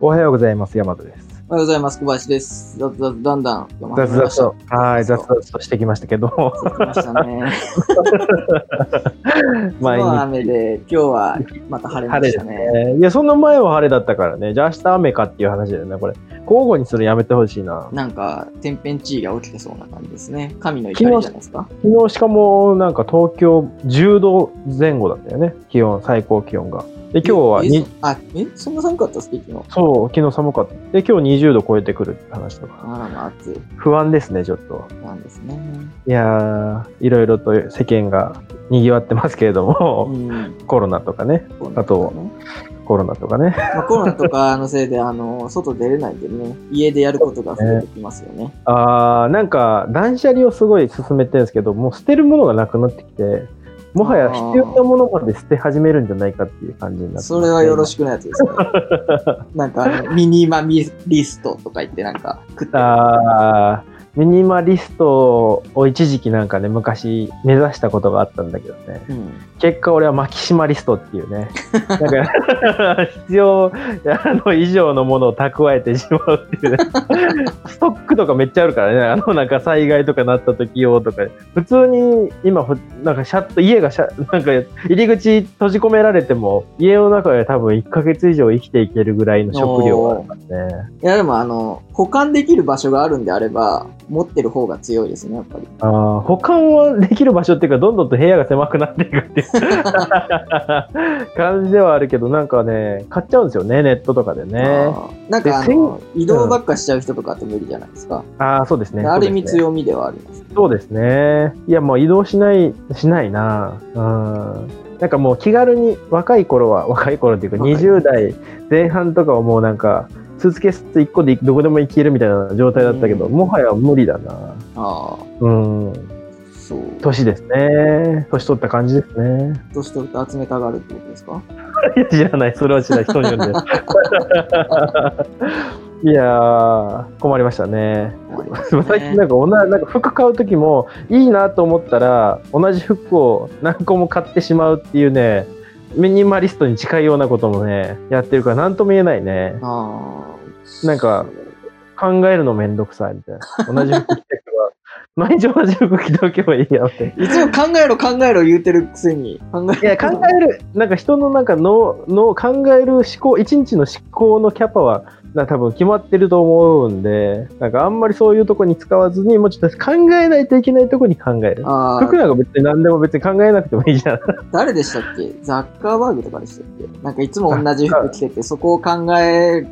おはようございます。山田です。おはようございます。小林です。雑々だんだん読ま雑々れました。と、はい、雑々としてきましたけど、来ましたね。毎今日は日雨で、今日はまた晴れましたね。ね。いや、その前は晴れだったからね。じゃあ明日雨かっていう話だよね、これ。交互にするのやめてほしいな。なんか、天変地異が起きてそうな感じですね。神の怒りじゃないですか。昨日しかも、なんか東京10度前後だったよね。気温、最高気温が。で、今日はにええ、あ、え、そんな寒かったっす昨日。そう、昨日寒かった。で、今日20度超えてくるって話とか。あらまあ暑い。不安ですね、ちょっと。なんですね。いやー、いろいろと世間が賑わってますけれどうも、ん。コロナとかね、あとねコロナとかね。まあ、コロナとかのせいで、あの、外出れないんでね、家でやることが増えてきますよね。あー、なんか断捨離をすごい進めてるんですけど、もう捨てるものがなくなってきて、もはや必要なものまで捨て始めるんじゃないかっていう感じになってそれはよろしくないやつですね。なんかあの、ミニマミリストとか言ってなんか食ってるあーミニマリストを一時期なんかね、昔目指したことがあったんだけどね。うん。結果俺はマキシマリストっていうね。なんか 必要あの以上のものを蓄えてしまうっていうね。ストックとかめっちゃあるからね。あのなんか災害とかなった時用とか。普通に今ほなんかシャッと家がシャなんか入り口閉じ込められても家の中で多分1ヶ月以上生きていけるぐらいの食料があるからね。いやでもあの、保管できる場所があるんであれば、持ってる方が強いですね、やっぱり。あー保管はできる場所っていうかどんどんと部屋が狭くなっていくっていう感じではあるけどなんかね買っちゃうんですよねネットとかでね。なんか移動ばっかしちゃう人とかって無理じゃないですか。ああそうですねある意味強みではあります。そうですね。いやもう移動しないしないな。うん。なんかもう気軽に若い頃は若い頃っていうか若い。20代前半とかはもうなんかスーツケース1個でどこでも行けるみたいな状態だったけど、うん。もはや無理だな。ああ、うんそう。年ですね年取った感じですね年取ると集めたがるってことですか？いや知らない、それは知らない、人によるんで。いやー、困りましたね。ね最近なんかおな、なんか服買う時もいいなと思ったら、同じ服を何個も買ってしまうっていうね、ミニマリストに近いようなこともね、やってるから何とも言えないね。なんか考えるのめんどくさいみたいな。同じ服着てけば、毎日同じ服着ておけばいいやって。いつも考えろ考えろ言うてるくせに考えいや、考える、なんか人のなんか脳、脳、考える思考、一日の思考のキャパは、な多分決まってると思うんで、なんかあんまりそういうとこに使わずに、もうちょっと考えないといけないとこに考える。あ服なんか別に何でも別に考えなくてもいいじゃん。あ、誰でしたっけ？ザッカーバーグとかでしたっけ？なんかいつも同じ服着てて、そこを考える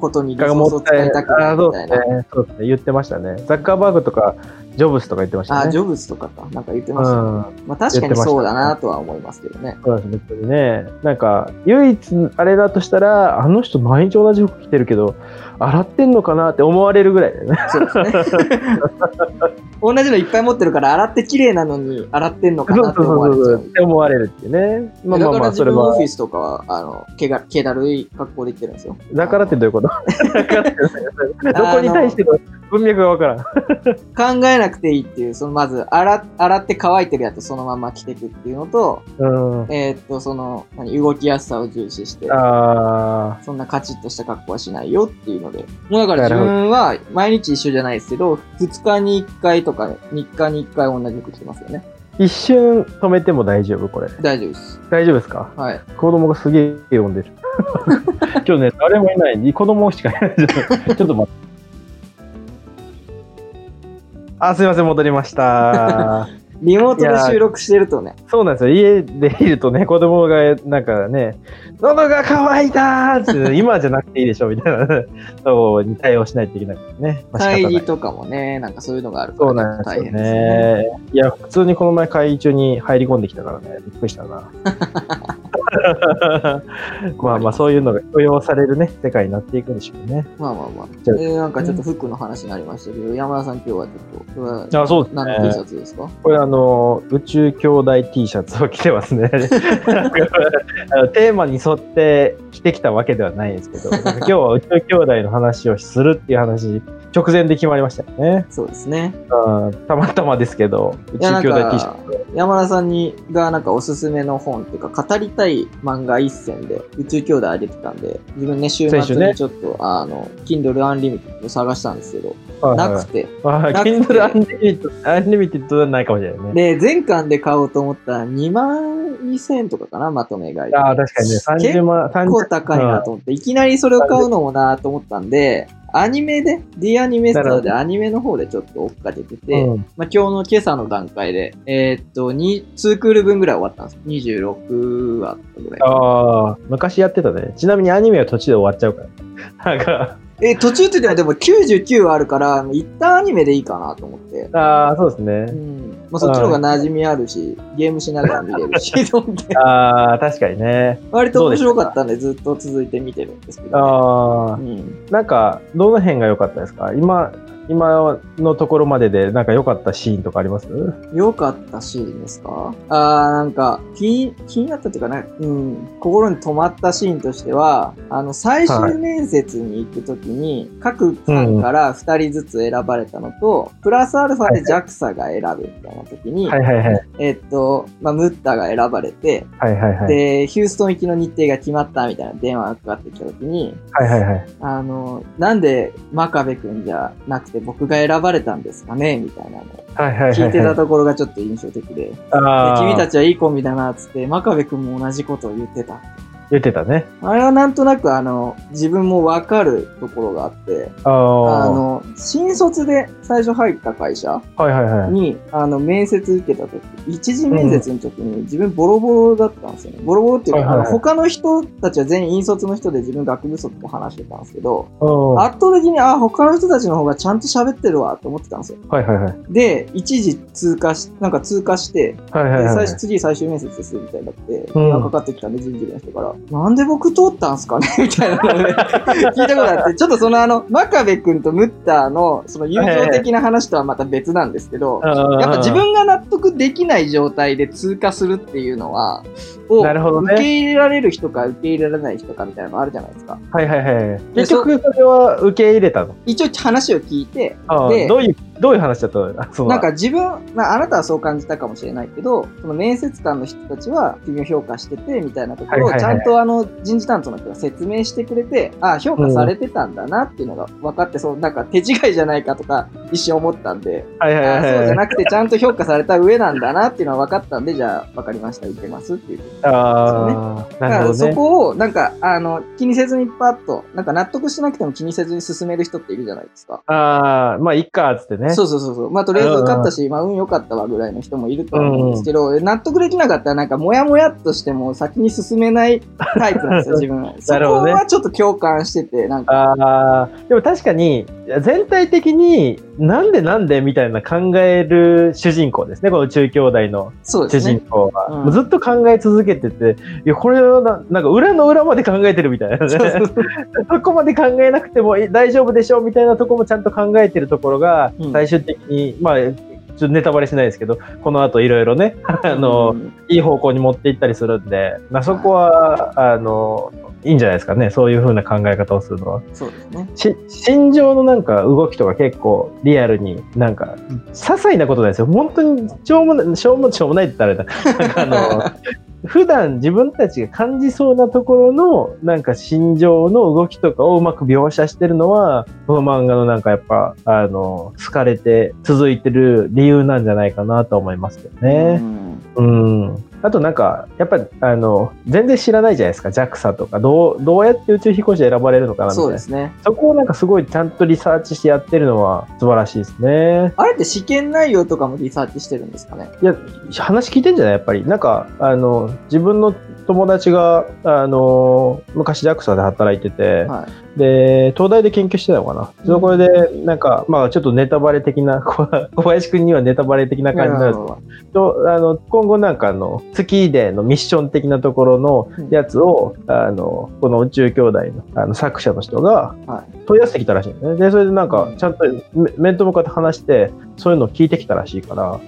ことにリソースを使いたくないみたいな。そうですね。言ってましたね。ザッカーバーグとか、ジョブスとか言ってましたね。ああ、ジョブズとかか。なんか言ってましたね。うん。まあ確かにそうだなとは思いますけどね。そうです、別にね。なんか、唯一あれだとしたら、あの人毎日同じ服着てるけど、洗ってんのかなって思われるぐらいだよね。そうですね。同じのいっぱい持ってるから、洗って綺麗なのに洗ってんのかそうなってそうそうそう思われちゃう。って思われるっていうね。まあまだあまあ、それは。オフィスとかは、あの、毛が、毛だるい格好で行ってるんですよ。だからってどういうこと？どこに対しての文脈がわからん。考えなくていいっていう、そのまず洗、洗って乾いてるやつそのまま着てくっていうのと、うん。えーっと、その、何、動きやすさを重視して、あそんなカチッとした格好はしないよっていうので。だから自分は毎日一緒じゃないですけど、2日に1回とか、3日に1回同じ服着てますよね。ー一瞬止めても大丈夫これ。大丈夫です。大丈夫ですか？はい。子供がすげえ呼んでる。今日ね、誰もいない。子供しかいない。ちょっと待って。あ、すいません、戻りました。リモートで収録してるとね、そうなんですよ。家でいるとね、子供がなんかね、喉が渇いたーって、今じゃなくていいでしょみたいなそうに対応しないといけないね。まあ会議とかもね、なんかそういうのがあるかそうらなんですね。ね。いや、普通にこの前会議中に入り込んできたからね、びっくりしたな。まあまあ、そういうのが許容されるね、世界になっていくんでしょうね。まあまあまあ。えーなんかちょっと服の話になりましたけど、山田さん今日はちょっと、これはあそうですね何の T シャツですか？これあの、宇宙兄弟 T シャツを着てますね。テーマに沿って着てきたわけではないんですけど、今日は宇宙兄弟の話をするっていう話直前で決まりましたよね。そうですね。うん、たまたまですけど、宇宙兄弟 T シャか、山田さんにがなんかおすすめの本っていうか、語りたい漫画一選で宇宙兄弟あげてたんで、自分ね、週末にちょっと、あの、Kindle Unlimited を探したんですけど、ツ。はいはいなくて、Kindle Unlimited、Unlimited はないかもしれないね。で、全巻で買おうと思ったら2万2000円とかかな、まとめ買いで。ああ、確かにね、30万、結構高いなと思って、いきなりそれを買うのもなと思ったんで、アニメで、D アニメストアでアニメの方でちょっと追っかけてて、うんまあ、今日の今朝の段階で、えーっと、2、2クール分ぐらい終わったんです。26話ぐらい。ああ、昔やってたね。ちなみにアニメは途中で終わっちゃうから。なんか、え、途中って言ってもでも99話あるから、一旦アニメでいいかなと思って。ああ、そうですうね。ん。まあ、そっちの方が馴染みあるし、ゲームしながら見れるし、と思って。ああ、確かにね。割と面白かったんで、ずっと続いて見てるんですけど、ね。ああう、ん。なんか、どの辺が良かったですか？今、今のところまでで、なんか良かったシーンとかあります？良かったシーンですか？あー、なんか、気、気になったっていうかね、うん、心に留まったシーンとしては、あの、最終面接に行くときに、各班から2人ずつ選ばれたのと、プラスアルファで JAXA が選ぶみたいなときに、はいはいはい。えっと、まあ、ムッタが選ばれて、はいはいはい。で、ヒューストン行きの日程が決まったみたいな電話がかかってきたときに、はいはいはい。あの、なんで真壁くんじゃなくて僕が選ばれたんですかねみたいなの。聞いてたところがちょっと印象的で。で君たちはいいコンビだなっつって、真壁くんも同じことを言ってた。言ってたね。あれはなんとなくあの、自分もわかるところがあって、あの、新卒で最初入った会社はいはいはい。に、あの、面接受けた時、一次面接の時に自分ボロボロだったんですよね。ボロボロっていうか、はいはいの他の人たちは全員引率の人で自分学部卒と話してたんですけど、うん圧倒的に、あ、他の人たちの方がちゃんと喋ってるわと思ってたんですよ。はいはいはい。で、一時通過し、なんか通過して、はいはいはい。で最初次最終面接ですみたいになって、うんかかってきたんで人事部の人から、なんで僕通ったんすかね？みたいなのをね、聞いたことあって、ちょっとそのあの、真壁くんとムッターのその友情的な話とはまた別なんですけど、ややっぱ自分が納得できない状態で通過するっていうのは、をなるほどね受け入れられる人か受け入れられない人かみたいなのあるじゃないですか。はいはいはい。で結局それは受け入れたの？一応話を聞いて、でどういう、どういう話だったの？なんか自分、まあ、あなたはそう感じたかもしれないけど、その面接官の人たちは君を評価しててみたいなところをちゃんとあの人事担当の人が説明してくれて、ああ、評価されてたんだなっていうのが分かって、そうなんか手違いじゃないかとか一瞬思ったんで、はいはいはいああそうじゃはい。なくてちゃんと評価された上なんだなっていうのは分かったんで、じゃあ分かりました、受けますっていう。ああ、だからそ。こをなんかあの気にせずにパッと、なんか納得してなくても気にせずに進める人っているじゃないですか。ああ、まあ、いっか、つってね。そうそうそうそう。まあ、とりあえず受かったし、まあ、運良かったわぐらいの人もいるとは思うんですけど、納得できなかったら、なんか、もやもやっとしても先に進めないタイプなんですよ、自分は。そなるほどねこはちょっと共感してて、なんか、ああ、でも確かに、全体的になんでなんでみたいな考える主人公ですね、この宇宙兄弟の主人。公は。うんずっと考え続けてて、いや、これはななんか裏の裏まで考えてるみたいなね。そ こまで考えなくてもい大丈夫でしょうみたいなところもちゃんと考えてるところが、うん最終的に、まあ、ちょっとネタバレしないですけど、この後いろいろね、あの、うんいい方向に持っていったりするんで、まあ、そこは、あの、いいんじゃないですかね。そういう風な考え方をするのは。そうですね。し心情のなんか動きとか結構リアルになんか些細なことなんですよ。本当にしょうもない、しょうもしょうもないって言ったらあれだ。なんかあの、普段自分たちが感じそうなところのなんか心情の動きとかをうまく描写してるのは、この漫画のなんかやっぱ、あの、好かれて続いてる理由なんじゃないかなと思いますけどね。うんうん。あとなんか、やっぱり、あの、全然知らないじゃないですか、JAXA とか、どう、どうやって宇宙飛行士選ばれるのかなみたいな。そうですね。そこをなんかすごいちゃんとリサーチしてやってるのは素晴らしいですね。あれって試験内容とかもリサーチしてるんですかね？いや、話聞いてんじゃない？やっぱり。なんか、あの、自分の友達が、あの、昔 JAXA で働いてて、はい。で、東大で研究してたのかな？そこで、なんか、まあちょっとネタバレ的な、小 小林くんにはネタバレ的な感じになる。ととあの今後なんかあの月でのミッション的なところのやつを、あのこの宇宙兄弟のあの作者の人がは問い合わせてきたらしいんだよね。でそれでなんかちゃんとめ面と向かって話してそういうのを聞いてきたらしいから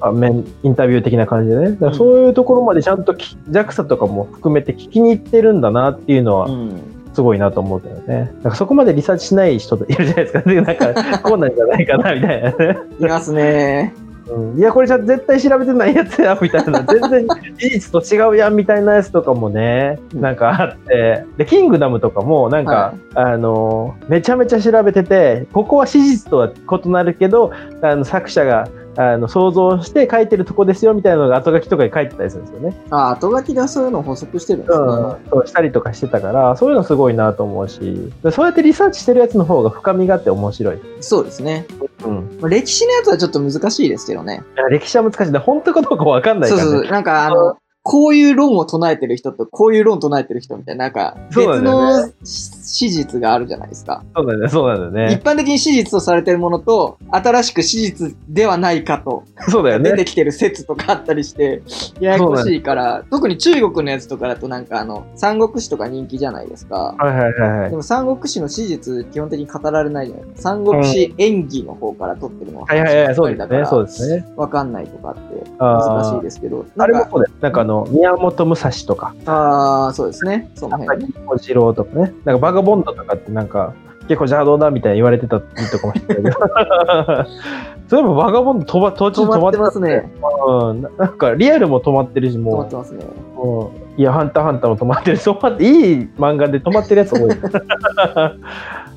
あ面インタビュー的な感じでね。だからそういうところまでちゃんとき JAXA とかも含めて聞きに行ってるんだなっていうのは、うん。すごいなと思うけどね。なんかそこまでリサーチしない人いるじゃないですか。なんか、こうなんじゃないかな、みたいな。いますね。うん、いや、これじゃ絶対調べてないやつや、みたいな。全然事実と違うやん、みたいなやつとかもね、うんなんかあって。で、キングダムとかも、なんか、あの、めちゃめちゃ調べてて、ここは史実とは異なるけど、あの、作者が、あの想像して書いてるとこですよみたいなのが後書きとかに書いてたりするんですよね。あ、後書きではそういうのを補足してるんですね。うん、そうしたりとかしてたからそういうのすごいなと思うしでそうやってリサーチしてるやつの方が深みがあって面白い。そうですね。うん、まあ歴史のやつはちょっと難しいですけどね。歴史は難しいね本当かどうかわかんないからね。そうそう。なんかあの、こういう論を唱えてる人と、こういう論を唱えてる人みたいな、なんか、別の史実があるじゃないですか。そうだよそうだよね。一般的に史実とされてるものと、新しく史実ではないかと、そうだよね出て。きてる説とかあったりして、ややこしいから、特に中国のやつとかだとなんかあの、三国志とか人気じゃないですか。はいはいはいはいで。も三国志の史実基本的に語られないじゃないですか。三国志演技の方から取ってるのはいはいはいそうですねそうですね。わかんないとかって難しいですけど。あれもそうだよ。なんかあの宮本武蔵とかああ、そうですね。その辺。小次郎とかねなんかバガボンドとかってなんか結構邪道だみたいに言われてたりとかもしてたけど。そういえばバガボンド飛ば途中止まっててますね。うん、ななんかリアルも止まってるし、止まもってますね。う、もういや、ハンターハンターも止まってる、止まって、いい漫画で止まってるやつ多い。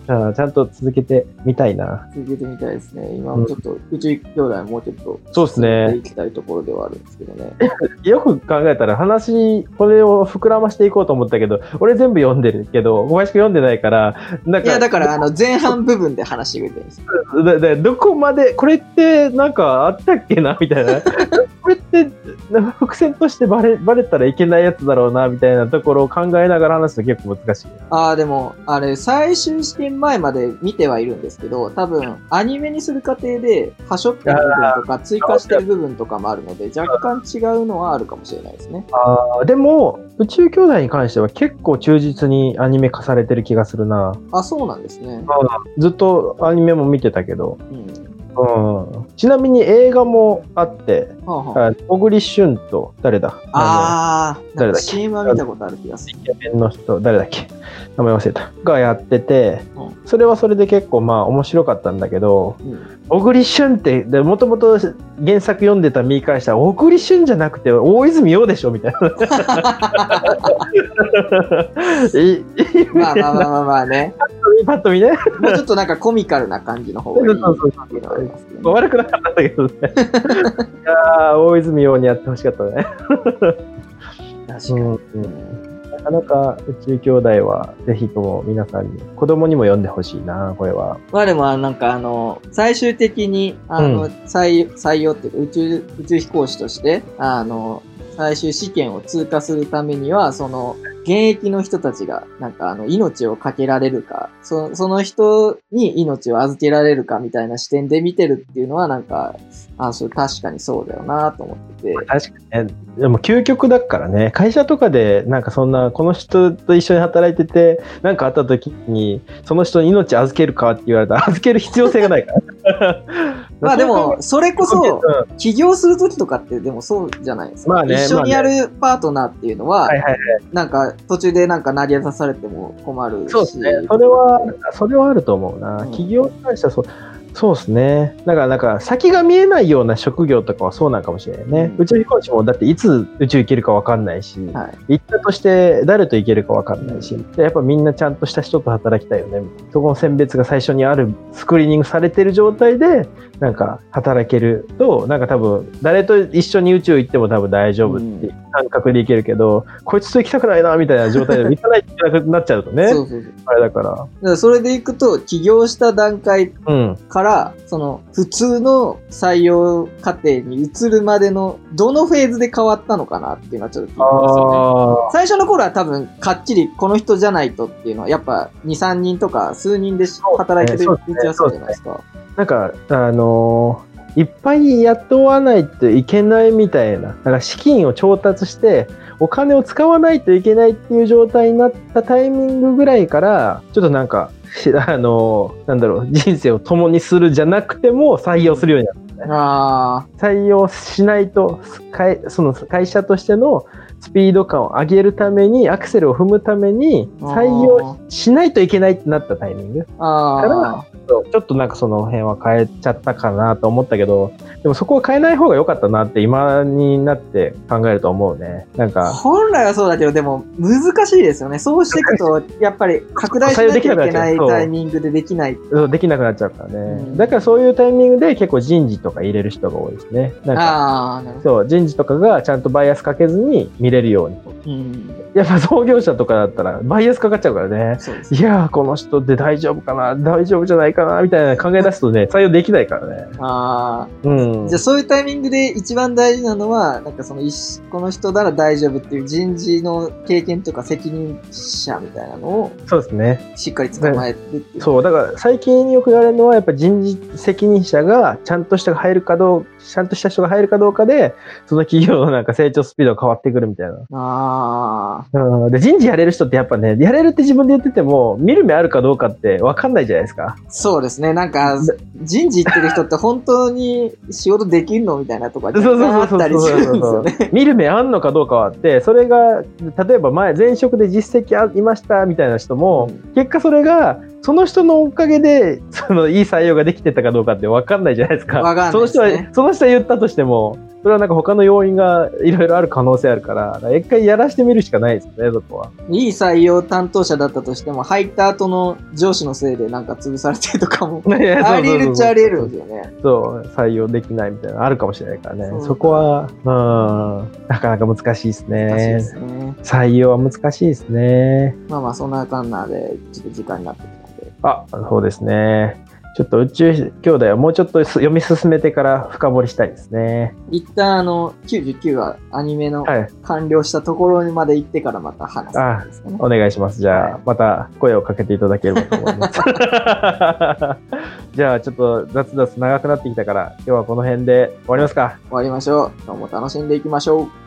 うんちゃんと続けてみたいな。続けてみたいですね。今もちょっと、宇宙兄弟もうちょっと、そうですねいきたいところではあるんですけどね。よく考えたら話、これを膨らましていこうと思ったけど、俺全部読んでるけど、小林くん読んでないから、なんか、いや、だから、あの、前半部分で話してくれてるんです。だだどこまで、これってなんかあったっけなみたいな。伏線としてバレバレたらいけないやつだろうなみたいなところを考えながら話すと結構難しい。ああ、でも、あれ、最終試験前まで見てはいるんですけど、多分、アニメにする過程で、はしょってる部分とか、追加してる部分とかもあるので、若干違うのはあるかもしれないですね。あーでも宇宙兄弟に関しては結構忠実にアニメ化されてる気がするなあ、そうなんですね。ずっとアニメも見てたけど、うん。うん、ちなみに映画もあってはあはあ、あ小栗旬と誰だ？あー、なんか誰だっけ？CM は見たことある気がする。イケメンの人誰だっけ？名前忘れたがやっててうんそれはそれで結構まあ面白かったんだけどうん。小栗旬ってもともと原作読んでた見返したら小栗旬じゃなくて大泉洋でしょみたいなまあまあまあまあまあね。パッと見ねもうちょっとなんかコミカルな感じの方がいい。悪くなかったんだけどねいやー大泉洋にやってほしかったね、確かに。うんなかなか宇宙兄弟はぜひとも皆さんに子供にも読んでほしいなこれは。まあでも、なんかあの、最終的に、あの、う採採用っていうか、宇宙、宇宙飛行士として、あの、最終試験を通過するためには、その、現役の人たちが、なんかあの、命をかけられるか、そその人に命を預けられるかみたいな視点で見てるっていうのは、なんか、あ、それ確かにそうだよなと思ってて。確かにねでも究極だからね会社とかでなんかそんなこの人と一緒に働いてて何かあった時にその人に命預けるかって言われたら預ける必要性がないからまあでも、それこそ、うん起業するときとかってでもそうじゃないですか。まあね一緒にやるパートナーっていうのは、なんか途中でなんか投げ出されても困るし。そうですね。それは、それはあると思うな。うん企業に関してはそう、そうですね。だから、なんか、先が見えないような職業とかはそうなんかもしれないね。うん宇宙飛行士も、だっていつ宇宙行けるかわかんないし、はい。行ったとして誰と行けるかわかんないし、でやっぱみんなちゃんとした人と働きたいよね。そこの選別が最初にある、スクリーニングされてる状態で、なんか働けると、なんか多分、誰と一緒に宇宙行っても多分大丈夫っていう感覚で行けるけど、こいつと行きたくないな、みたいな状態で行かないといけなくなっちゃうとね。そうそうそう。あれだから。それでいくと、起業した段階うん。から、その、普通の採用過程に移るまでの、どのフェーズで変わったのかなっていうのはちょっと気になりますよね。あ最初の頃は多分、かっちりこの人じゃないとっていうのは、やっぱ2、3人とか数人で働いてるそうですねうちはそうじゃないですか。あ、なんか、あのーいっぱい雇わないといけないみたいな、なんか資金を調達して、お金を使わないといけないっていう状態になったタイミングぐらいから、ちょっとなんか、し あのーなんだろう、人生を共にするじゃなくても採用するようになった。あ採用しないと、会その会社としてのスピード感を上げるために、アクセルを踏むために、採用しないといけないってなったタイミング。あちょっとなんかその辺は変えちゃったかなと思ったけど、でもそこは変えない方が良かったなって今になって考えると思うね。なんあ。か、本来はそうだけど、でも難しいですよね。そうしていくと、やっぱり拡大しなきゃいけないタイミングでできない。そうできなくなっちゃうからね。うんだからそういうタイミングで結構人事とか入れる人が多いですね。なんか。そう、人事とかがちゃんとバイアスかけずに見れるように。うん。やっぱ創業者とかだったらバイアスかかっちゃうからね。そうです。いやー、この人で大丈夫かな大丈夫じゃないかなみたいな考え出すとね、採用できないからね。あうんあ。じゃあそういうタイミングで一番大事なのは、なんかそのこの人なら大丈夫っていう人事の経験とか責任者みたいなのをそうですね。しっかり捕まえて。そう、だから最近よく言われるのは、やっぱ人事責任者がちゃんとしたが入るかどうちゃんとした人が入るかどうかで、その企業のなんか成長スピードが変わってくるみたいな。ああ。うん、で人事やれる人ってやっぱね、やれるって自分で言ってても、見る目あるかどうかって分かんないじゃないですか。そうですね。なんか、人事行ってる人って本当に仕事できるのみたいなところそうそうがあったりするんですよね。見る目あんのかどうかはあって、それが、例えば前、前職で実績ありましたみたいな人も、うん結果それが、その人のおかげで、そのいい採用ができてたかどうかって分かんないじゃないですか。わかんないですそのね人は、その人は言ったとしても、それはなんか他の要因がいろいろある可能性あるから、だから一回やらしてみるしかないですよね、そこは。いい採用担当者だったとしても、入った後の上司のせいでなんか潰されてるとかも、あり得るっちゃあり得るんですよね。そう、採用できないみたいなのあるかもしれないからね。そこは、うん、なかなか難しいですね。難しいですね。採用は難しいですね。まあまあ、そんなかんなで、ちょっと時間になってきたんで。あ、そうですね。ちょっと宇宙兄弟はもうちょっと読み進めてから深掘りしたいですね。一旦あの、99はアニメのはい。完了したところにまで行ってからまた話すすかね。お願いします。じゃあ、はいまた声をかけていただければと思います。じゃあ、ちょっと雑々長くなってきたから、今日はこの辺で終わりますか。終わりましょう。今日も楽しんでいきましょう。